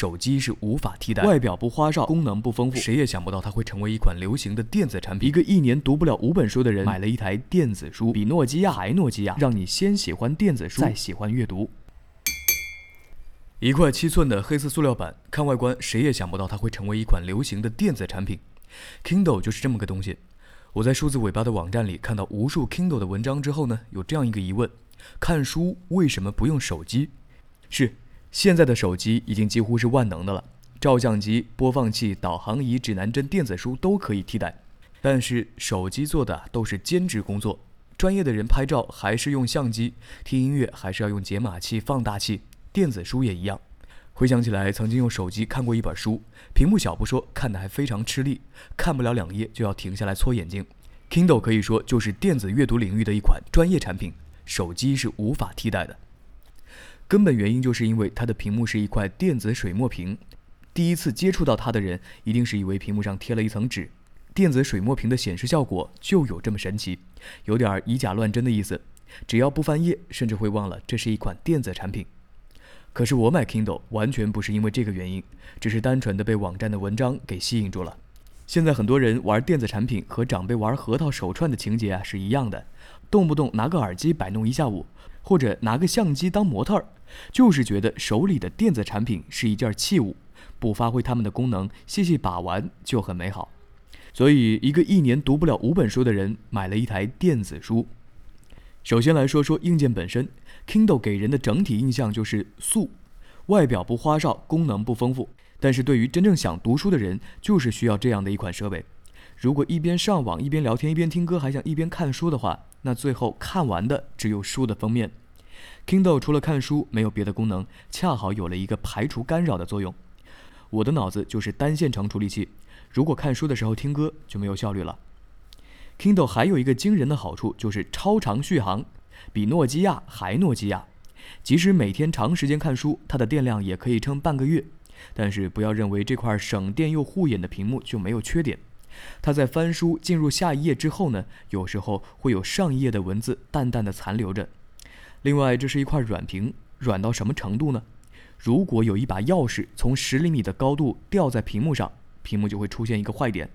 手机是无法替代。外表不花哨，功能不丰富，谁也想不到它会成为一款流行的电子产品。一个一年读不了五本书的人，买了一台电子书，比诺基亚还诺基亚，让你先喜欢电子书，再喜欢阅读。一块七寸的黑色塑料板，看外观，谁也想不到它会成为一款流行的电子产品。Kindle 就是这么个东西。我在数字尾巴的网站里看到无数 Kindle 的文章之后呢，有这样一个疑问：看书为什么不用手机？是，现在的手机已经几乎是万能的了，照相机、播放器、导航仪、指南针、电子书都可以替代。但是手机做的都是兼职工作，专业的人拍照还是用相机，听音乐还是要用解码器、放大器。电子书也一样。回想起来，曾经用手机看过一本书，屏幕小不说，看的还非常吃力，看不了两页就要停下来搓眼睛。Kindle 可以说就是电子阅读领域的一款专业产品，手机是无法替代的。根本原因就是因为它的屏幕是一块电子水墨屏，第一次接触到它的人一定是以为屏幕上贴了一层纸。电子水墨屏的显示效果就有这么神奇，有点以假乱真的意思。只要不翻页，甚至会忘了这是一款电子产品。可是我买 Kindle 完全不是因为这个原因，只是单纯的被网站的文章给吸引住了。现在很多人玩电子产品和长辈玩核桃手串的情节啊是一样的，动不动拿个耳机摆弄一下午，或者拿个相机当模特儿，就是觉得手里的电子产品是一件器物，不发挥它们的功能，细细把玩就很美好。所以，一个一年读不了五本书的人买了一台电子书。首先来说说硬件本身，Kindle 给人的整体印象就是素，外表不花哨，功能不丰富。但是对于真正想读书的人，就是需要这样的一款设备。如果一边上网一边聊天一边听歌，还想一边看书的话，那最后看完的只有书的封面。Kindle 除了看书没有别的功能，恰好有了一个排除干扰的作用。我的脑子就是单线程处理器，如果看书的时候听歌就没有效率了。Kindle 还有一个惊人的好处，就是超长续航，比诺基亚还诺基亚。即使每天长时间看书，它的电量也可以撑半个月。但是不要认为这块省电又护眼的屏幕就没有缺点。它在翻书进入下一页之后呢，有时候会有上一页的文字淡淡的残留着。另外，这是一块软屏，软到什么程度呢？如果有一把钥匙从十厘米的高度掉在屏幕上，屏幕就会出现一个坏点。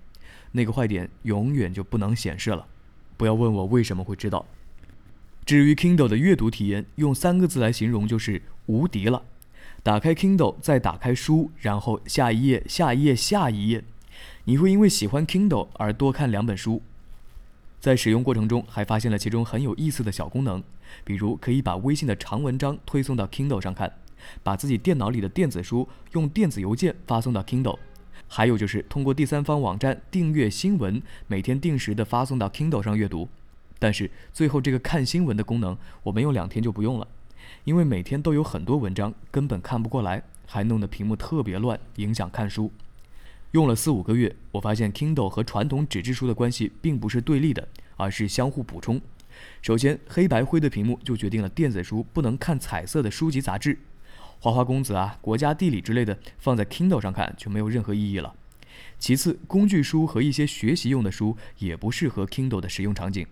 那个坏点永远就不能显示了，不要问我为什么会知道。至于 Kindle 的阅读体验，用三个字来形容就是无敌了。打开 Kindle，再打开书，然后下一页、下一页、下一页，你会因为喜欢 Kindle 而多看两本书。在使用过程中，还发现了其中很有意思的小功能，比如可以把微信的长文章推送到 Kindle 上看，把自己电脑里的电子书用电子邮件发送到 Kindle。还有就是通过第三方网站订阅新闻，每天定时的发送到 Kindle 上阅读。但是最后这个看新闻的功能，我没有两天就不用了，因为每天都有很多文章，根本看不过来，还弄得屏幕特别乱，影响看书。用了四五个月，我发现 Kindle 和传统纸质书的关系并不是对立的，而是相互补充。首先，黑白灰的屏幕就决定了电子书不能看彩色的书籍杂志。花花公子啊，国家地理之类的，放在 Kindle 上看就没有任何意义了。其次，工具书和一些学习用的书也不适合 Kindle 的使用场景。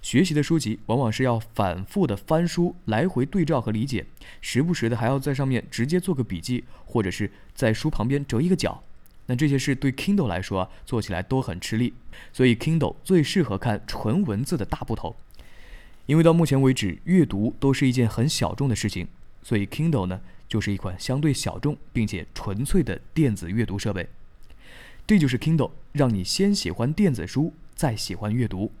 学习的书籍往往是要反复的翻书，来回对照和理解，时不时的还要在上面直接做个笔记，或者是在书旁边折一个角。那这些事对 Kindle 来说做起来都很吃力，所以 Kindle 最适合看纯文字的大部头。因为到目前为止，阅读都是一件很小众的事情。所以，Kindle 呢，就是一款相对小众并且纯粹的电子阅读设备。这就是 Kindle，让你先喜欢电子书，再喜欢阅读。